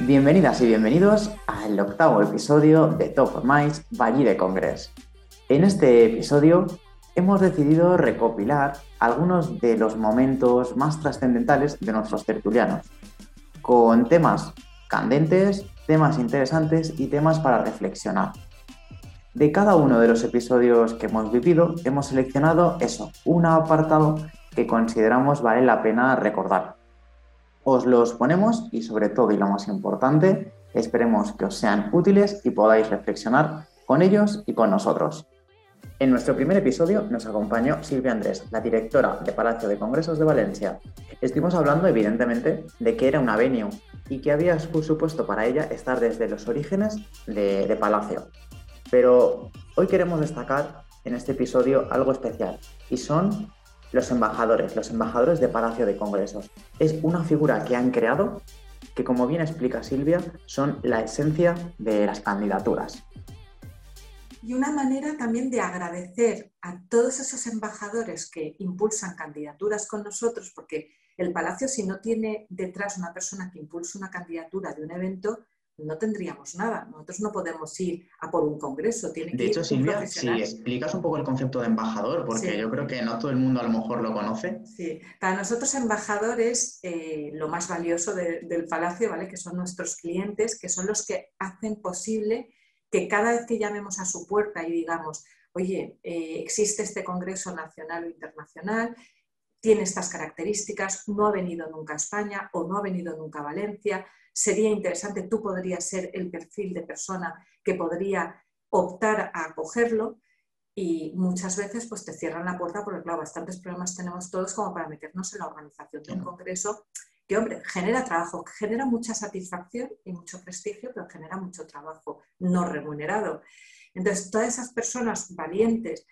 Bienvenidas y bienvenidos al octavo episodio de Top of Minds Valle de Congress. En este episodio hemos decidido recopilar algunos de los momentos más trascendentales de nuestros tertulianos, con temas candentes, temas interesantes y temas para reflexionar. De cada uno de los episodios que hemos vivido, hemos seleccionado eso, un apartado que consideramos vale la pena recordar. Os los ponemos y sobre todo, y lo más importante, esperemos que os sean útiles y podáis reflexionar con ellos y con nosotros. En nuestro primer episodio nos acompañó Silvia Andrés, la directora de Palacio de Congresos de Valencia. Estuvimos hablando, evidentemente, de que era una venue y que había supuesto para ella estar desde los orígenes de, de Palacio. Pero hoy queremos destacar en este episodio algo especial y son los embajadores, los embajadores de Palacio de Congresos. Es una figura que han creado que, como bien explica Silvia, son la esencia de las candidaturas. Y una manera también de agradecer a todos esos embajadores que impulsan candidaturas con nosotros, porque el Palacio, si no tiene detrás una persona que impulse una candidatura de un evento, no tendríamos nada. Nosotros no podemos ir a por un congreso. Tiene de hecho, Silvia, si explicas un poco el concepto de embajador, porque yo creo que no todo el mundo a lo mejor lo conoce. Sí, para nosotros embajadores, eh, lo más valioso del palacio, ¿vale? Que son nuestros clientes, que son los que hacen posible que cada vez que llamemos a su puerta y digamos, oye, eh, existe este congreso nacional o internacional, tiene estas características, no ha venido nunca a España o no ha venido nunca a Valencia, sería interesante, tú podrías ser el perfil de persona que podría optar a acogerlo y muchas veces pues te cierran la puerta porque claro, bastantes problemas tenemos todos como para meternos en la organización de un congreso que, hombre, genera trabajo, genera mucha satisfacción y mucho prestigio, pero genera mucho trabajo no remunerado. Entonces, todas esas personas valientes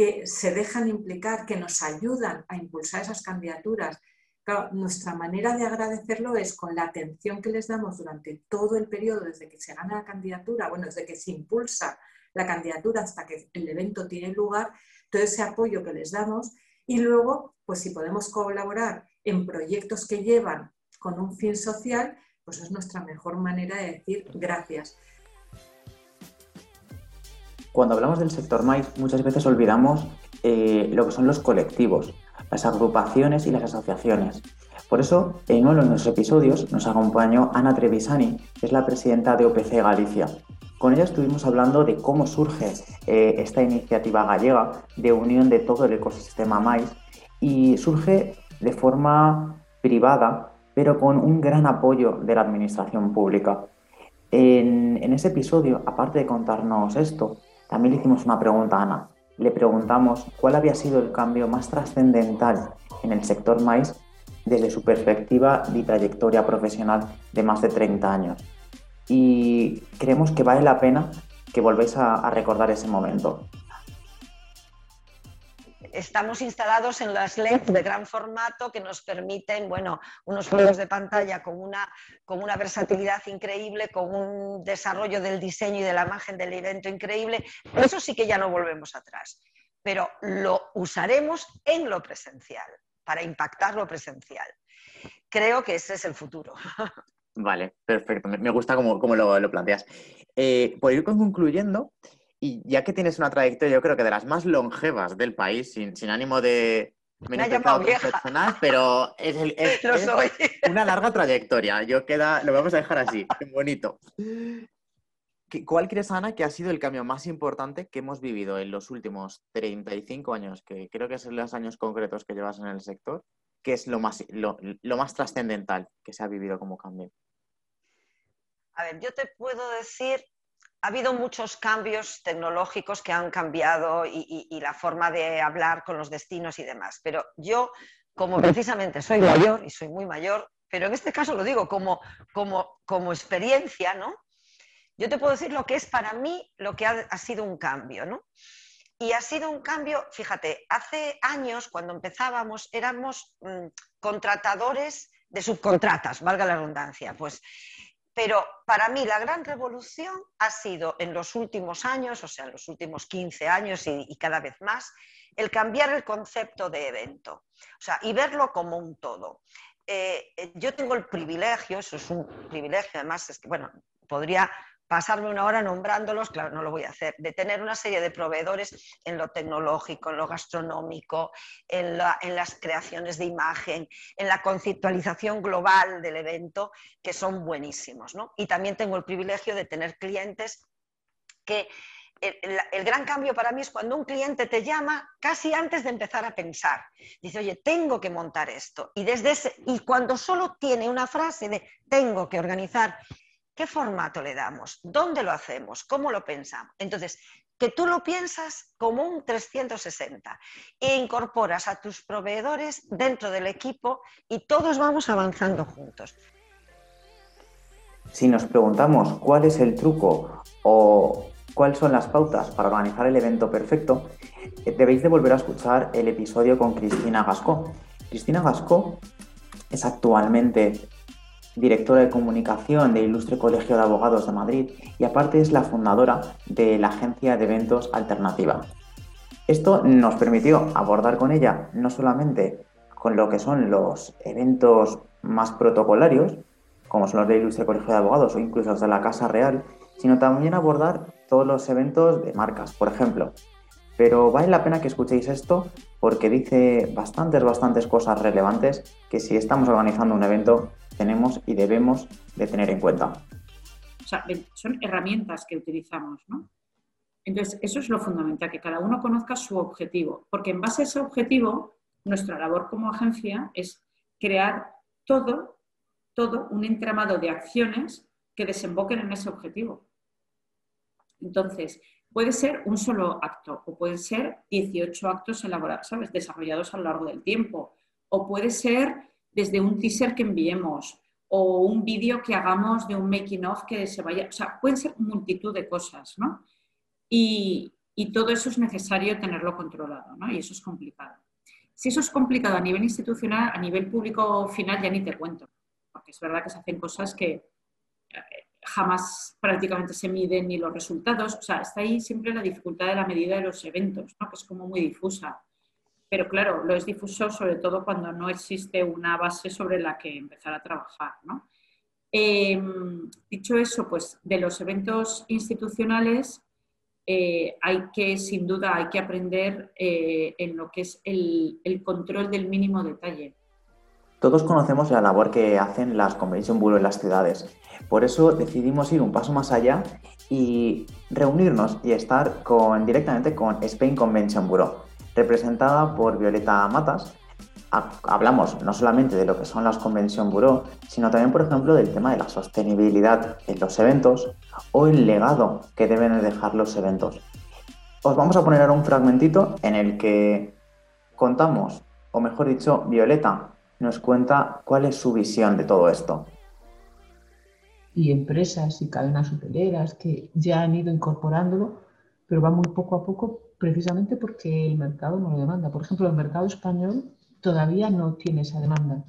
que se dejan implicar, que nos ayudan a impulsar esas candidaturas, nuestra manera de agradecerlo es con la atención que les damos durante todo el periodo, desde que se gana la candidatura, bueno, desde que se impulsa la candidatura hasta que el evento tiene lugar, todo ese apoyo que les damos y luego, pues si podemos colaborar en proyectos que llevan con un fin social, pues es nuestra mejor manera de decir gracias. Cuando hablamos del sector maíz, muchas veces olvidamos eh, lo que son los colectivos, las agrupaciones y las asociaciones. Por eso, en uno de nuestros episodios nos acompañó Ana Trevisani, que es la presidenta de OPC Galicia. Con ella estuvimos hablando de cómo surge eh, esta iniciativa gallega de unión de todo el ecosistema maíz y surge de forma privada, pero con un gran apoyo de la administración pública. En, en ese episodio, aparte de contarnos esto, también le hicimos una pregunta a Ana le preguntamos cuál había sido el cambio más trascendental en el sector maíz desde su perspectiva y trayectoria profesional de más de 30 años. Y creemos que vale la pena que volvéis a, recordar ese momento estamos instalados en las LEDs de gran formato que nos permiten, bueno, unos juegos de pantalla con una, con una versatilidad increíble, con un desarrollo del diseño y de la imagen del evento increíble. Eso sí que ya no volvemos atrás, pero lo usaremos en lo presencial, para impactar lo presencial. Creo que ese es el futuro. Vale, perfecto. Me gusta cómo, lo, planteas. Eh, por ir concluyendo, y ya que tienes una trayectoria, yo creo que de las más longevas del país, sin, ánimo de vieja. personal, pero es, una larga trayectoria. Yo queda, lo vamos a dejar así, bonito. ¿Cuál crees, Ana, que ha sido el cambio más importante que hemos vivido en los últimos 35 años, que creo que son los años concretos que llevas en el sector? ¿Qué es lo más, lo más trascendental que se ha vivido como cambio? A ver, yo te puedo decir ha habido muchos cambios tecnológicos que han cambiado y, la forma de hablar con los destinos y demás, pero yo, como precisamente soy mayor y soy muy mayor, pero en este caso lo digo como, como, como experiencia, ¿no? Yo te puedo decir lo que es para mí lo que ha, sido un cambio, ¿no? Y ha sido un cambio, fíjate, hace años cuando empezábamos éramos mm, contratadores de subcontratas, valga la redundancia, pues pero para mí la gran revolución ha sido en los últimos años, o sea, en los últimos 15 años y, cada vez más, el cambiar el concepto de evento, o sea, y verlo como un todo. eh, yo tengo el privilegio, eso es un privilegio, además es que, bueno, podría pasarme una hora nombrándolos, claro, no lo voy a hacer, de tener una serie de proveedores en lo tecnológico, en lo gastronómico, en, las creaciones de imagen, en la conceptualización global del evento, que son buenísimos. Y también tengo el privilegio de tener clientes que el, gran cambio para mí es cuando un cliente te llama casi antes de empezar a pensar. Dice, oye, tengo que montar esto. Y, desde ese, y cuando solo tiene una frase de tengo que organizar ¿Qué formato le damos? ¿Dónde lo hacemos? ¿Cómo lo pensamos? Entonces, que tú lo piensas como un 360 e incorporas a tus proveedores dentro del equipo y todos vamos avanzando juntos. Si nos preguntamos cuál es el truco o cuáles son las pautas para organizar el evento perfecto, eh, debéis de volver a escuchar el episodio con Cristina Gascó. Cristina Gascó es actualmente directora de comunicación del Ilustre Colegio de Abogados de Madrid y aparte es la fundadora de la agencia de eventos alternativa. Esto nos permitió abordar con ella no solamente con lo que son los eventos más protocolarios, como son los del Ilustre Colegio de Abogados o incluso los de la Casa Real, sino también abordar todos los eventos de marcas, por ejemplo. Pero vale la pena que escuchéis esto porque dice bastantes, bastantes cosas relevantes que si estamos organizando un evento tenemos y debemos de tener en cuenta. O sea, son herramientas que utilizamos, ¿no? Entonces, eso es lo fundamental, que cada uno conozca su objetivo, porque en base a ese objetivo, nuestra labor como agencia es crear todo, todo un entramado de acciones que desemboquen en ese objetivo. Entonces, puede ser un solo acto o pueden ser 18 actos elaborados, ¿sabes? desarrollados a lo largo del tiempo, o puede ser desde un teaser que enviemos o un vídeo que hagamos de un making of que se vaya, o sea, pueden ser multitud de cosas, ¿no? Y, todo eso es necesario tenerlo controlado, ¿no? Y eso es complicado. Si eso es complicado a nivel institucional, a nivel público final ya ni te cuento, porque es verdad que se hacen cosas que eh, jamás prácticamente se miden ni los resultados, o sea, está ahí siempre la dificultad de la medida de los eventos, ¿no? que es como muy difusa pero claro, lo es difuso sobre todo cuando no existe una base sobre la que empezar a trabajar. Em, dicho eso, pues de los eventos institucionales eh, hay que, sin duda, hay que aprender eh, en lo que es el, control del mínimo detalle. Todos conocemos la labor que hacen las Convention Bureau en las ciudades. Por eso decidimos ir un paso más allá y reunirnos y estar con, directamente con Spain Convention Bureau representada por Violeta Matas. Hablamos no solamente de lo que son las Convention Bureau, sino también, por ejemplo, del tema de la sostenibilidad en los eventos o el legado que deben dejar los eventos. Os vamos a poner ahora un fragmentito en el que contamos, o mejor dicho, Violeta nos cuenta cuál es su visión de todo esto. Y empresas y cadenas hoteleras que ya han ido incorporándolo, pero va muy poco a poco precisamente porque el mercado no lo demanda. Por ejemplo, el mercado español todavía no tiene esa demanda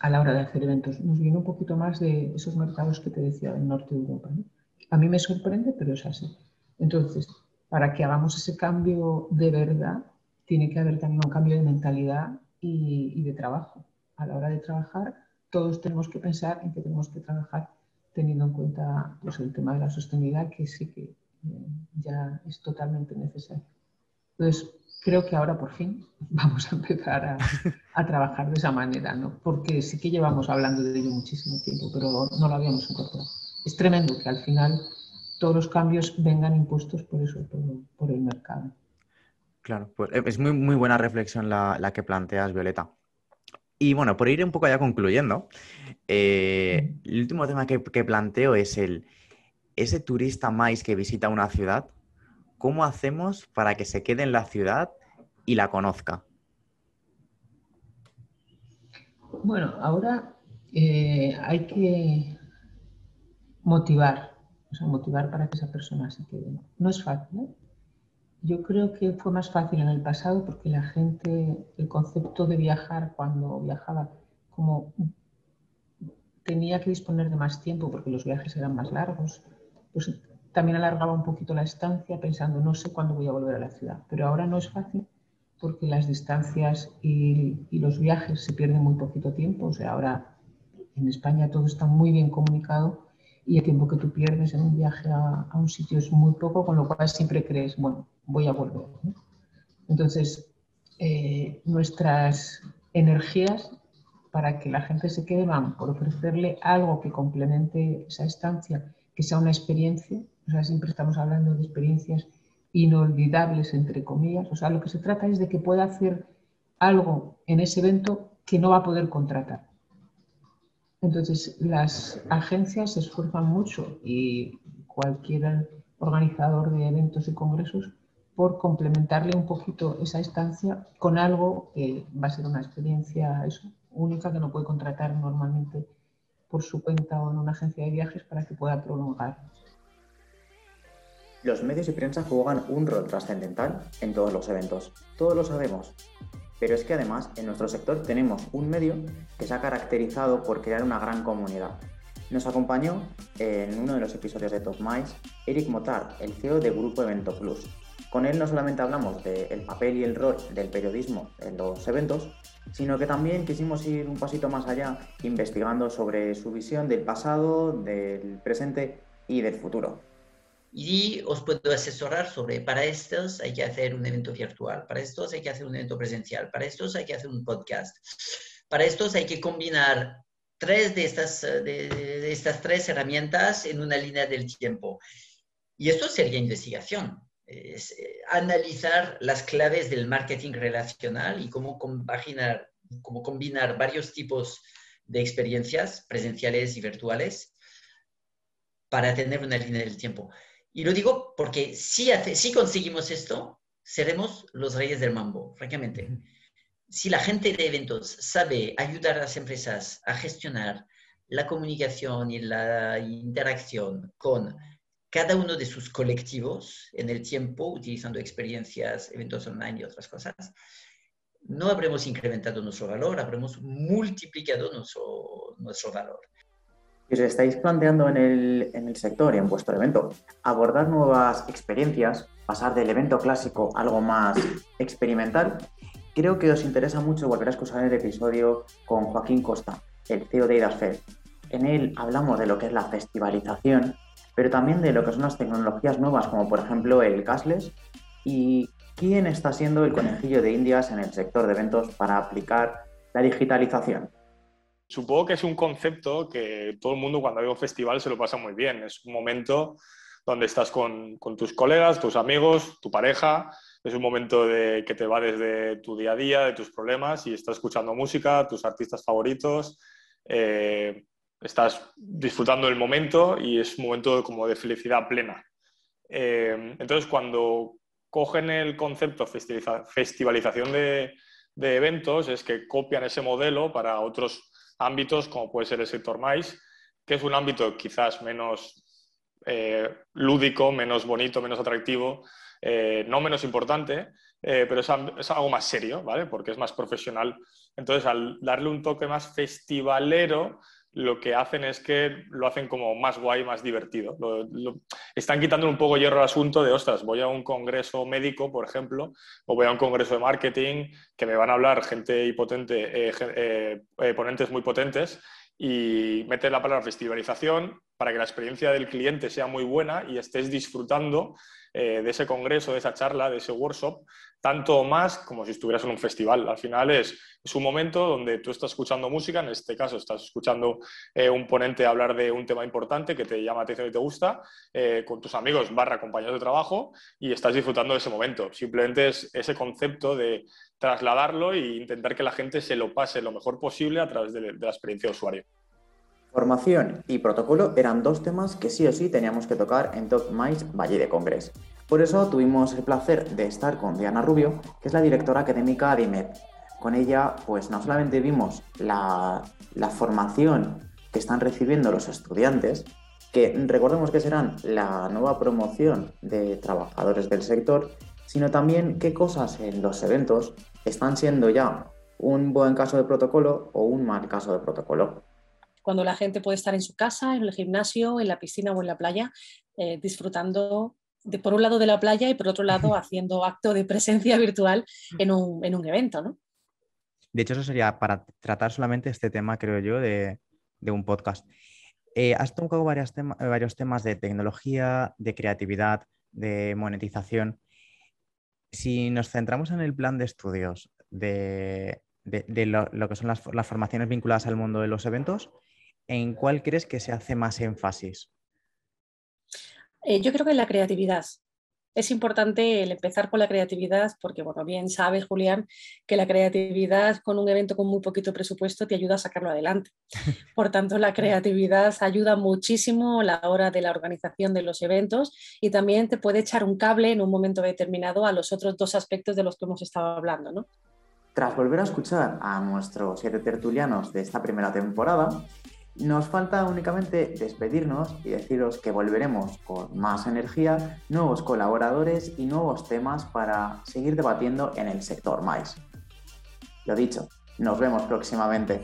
a la hora de hacer eventos. Nos viene un poquito más de esos mercados que te decía del norte de Europa. A mí me sorprende, pero es así. Entonces, para que hagamos ese cambio de verdad, tiene que haber también un cambio de mentalidad y, de trabajo. A la hora de trabajar, todos tenemos que pensar en que tenemos que trabajar teniendo en cuenta pues, el tema de la sostenibilidad, que sí que ya es totalmente necesario. Entonces, creo que ahora por fin vamos a empezar a, trabajar de esa manera, ¿no? porque sí que llevamos hablando de ello muchísimo tiempo, pero no lo habíamos incorporado. Es tremendo que al final todos los cambios vengan impuestos por eso, por, el mercado. Claro, pues eh, es muy, muy buena reflexión la, que planteas, Violeta. Y bueno, por ir un poco ya concluyendo, eh, el último tema que planteo es el, ese turista más que visita una ciudad, ¿cómo hacemos para que se quede en la ciudad y la conozca? Bueno, ahora eh, hay que motivar, o sea, motivar para que esa persona se quede. No es fácil. ¿eh? Yo creo que fue más fácil en el pasado porque la gente, el concepto de viajar cuando viajaba, como tenía que disponer de más tiempo porque los viajes eran más largos, pues también alargaba un poquito la estancia pensando, no sé cuándo voy a volver a la ciudad. Pero ahora no es fácil porque las distancias y, los viajes se pierden muy poquito tiempo. O sea, ahora en España todo está muy bien comunicado y el tiempo que tú pierdes en un viaje a, un sitio es muy poco, con lo cual siempre crees, bueno, voy a volver. Entonces, eh, nuestras energías para que la gente se quede van por ofrecerle algo que complemente esa estancia, que sea una experiencia. O sea, siempre estamos hablando de experiencias inolvidables, entre comillas. O sea, lo que se trata es de que pueda hacer algo en ese evento que no va a poder contratar. Entonces, las agencias se esfuerzan mucho y cualquier organizador de eventos y congresos por complementarle un poquito esa estancia con algo que va a ser una experiencia única que no puede contratar normalmente por su cuenta o en una agencia de viajes para que pueda prolongar los medios y prensa juegan un rol trascendental en todos los eventos, todos lo sabemos. Pero es que además en nuestro sector tenemos un medio que se ha caracterizado por crear una gran comunidad. Nos acompañó en uno de los episodios de Top Mice Eric Motard, el CEO de Grupo Evento Plus. Con él no solamente hablamos del papel y el rol del periodismo en los eventos, sino que también quisimos ir un pasito más allá investigando sobre su visión del pasado, del presente y del futuro y os puedo asesorar sobre, para estos hay que hacer un evento virtual, para estos hay que hacer un evento presencial, para estos hay que hacer un podcast, para estos hay que combinar tres de estas, de, estas tres herramientas en una línea del tiempo. Y esto sería investigación, es eh, analizar las claves del marketing relacional y cómo compaginar, cómo combinar varios tipos de experiencias presenciales y virtuales para tener una línea del tiempo. Y lo digo porque si, hace, si conseguimos esto, seremos los reyes del mambo, francamente. Si la gente de eventos sabe ayudar a las empresas a gestionar la comunicación y la interacción con cada uno de sus colectivos en el tiempo, utilizando experiencias, eventos online y otras cosas, no habremos incrementado nuestro valor, habremos multiplicado nuestro, nuestro valor os estáis planteando en el, en el sector y en vuestro evento abordar nuevas experiencias, pasar del evento clásico a algo más experimental, creo que os interesa mucho volver a escuchar el episodio con Joaquín Costa, el CEO de IDASFED. En él hablamos de lo que es la festivalización, pero también de lo que son las tecnologías nuevas, como por ejemplo el cashless, y quién está siendo el conejillo de Indias en el sector de eventos para aplicar la digitalización. Supongo que es un concepto que todo el mundo cuando hay un festival se lo pasa muy bien. Es un momento donde estás con, tus colegas, tus amigos, tu pareja. Es un momento de, que te va desde tu día a día, de tus problemas y estás escuchando música, tus artistas favoritos. Eh, estás disfrutando del momento y es un momento como de felicidad plena. Eh, entonces, cuando cogen el concepto festivalización de, de eventos, es que copian ese modelo para otros ámbitos como puede ser el sector maíz, que es un ámbito quizás menos eh, lúdico, menos bonito, menos atractivo, eh, no menos importante, pero es, es, algo más serio, ¿vale? Porque es más profesional. Entonces, al darle un toque más festivalero, lo que hacen es que lo hacen como más guay, más divertido. están quitando un poco hierro al asunto de, ostras, voy a un congreso médico, por ejemplo, o voy a un congreso de marketing, que me van a hablar gente y potente, eh, eh, eh, ponentes muy potentes, y meter la palabra festivalización para que la experiencia del cliente sea muy buena y estés disfrutando eh, de ese congreso, de esa charla, de ese workshop, tanto más como si estuvieras en un festival. Al final es, un momento donde tú estás escuchando música, en este caso estás escuchando eh, un ponente hablar de un tema importante que te llama la atención y te gusta, eh, con tus amigos barra compañeros de trabajo y estás disfrutando de ese momento. Simplemente es ese concepto de trasladarlo e intentar que la gente se lo pase lo mejor posible a través de la experiencia de usuario. Formación y protocolo eran dos temas que sí o sí teníamos que tocar en Top Mice Valle de Congres. Por eso tuvimos el placer de estar con Diana Rubio, que es la directora académica de IMED. Con ella, pues no solamente vimos la, la formación que están recibiendo los estudiantes, que recordemos que serán la nueva promoción de trabajadores del sector, sino también qué cosas en los eventos están siendo ya un buen caso de protocolo o un mal caso de protocolo cuando la gente puede estar en su casa, en el gimnasio, en la piscina o en la playa, eh, disfrutando de, por un lado de la playa y por otro lado haciendo acto de presencia virtual en un, en un evento, ¿no? De hecho, eso sería para tratar solamente este tema, creo yo, de, un podcast. Eh, has tocado varios, varios temas de tecnología, de creatividad, de monetización. Si nos centramos en el plan de estudios de, lo, que son las, las, formaciones vinculadas al mundo de los eventos, ¿en cuál crees que se hace más énfasis? Eh, yo creo que en la creatividad. Es importante el empezar con la creatividad porque, bueno, bien sabes, Julián, que la creatividad con un evento con muy poquito presupuesto te ayuda a sacarlo adelante. Por tanto, la creatividad ayuda muchísimo a la hora de la organización de los eventos y también te puede echar un cable en un momento determinado a los otros dos aspectos de los que hemos estado hablando, ¿no? Tras volver a escuchar a nuestros siete tertulianos de esta primera temporada, nos falta únicamente despedirnos y deciros que volveremos con más energía, nuevos colaboradores y nuevos temas para seguir debatiendo en el sector mais. Lo dicho, nos vemos próximamente.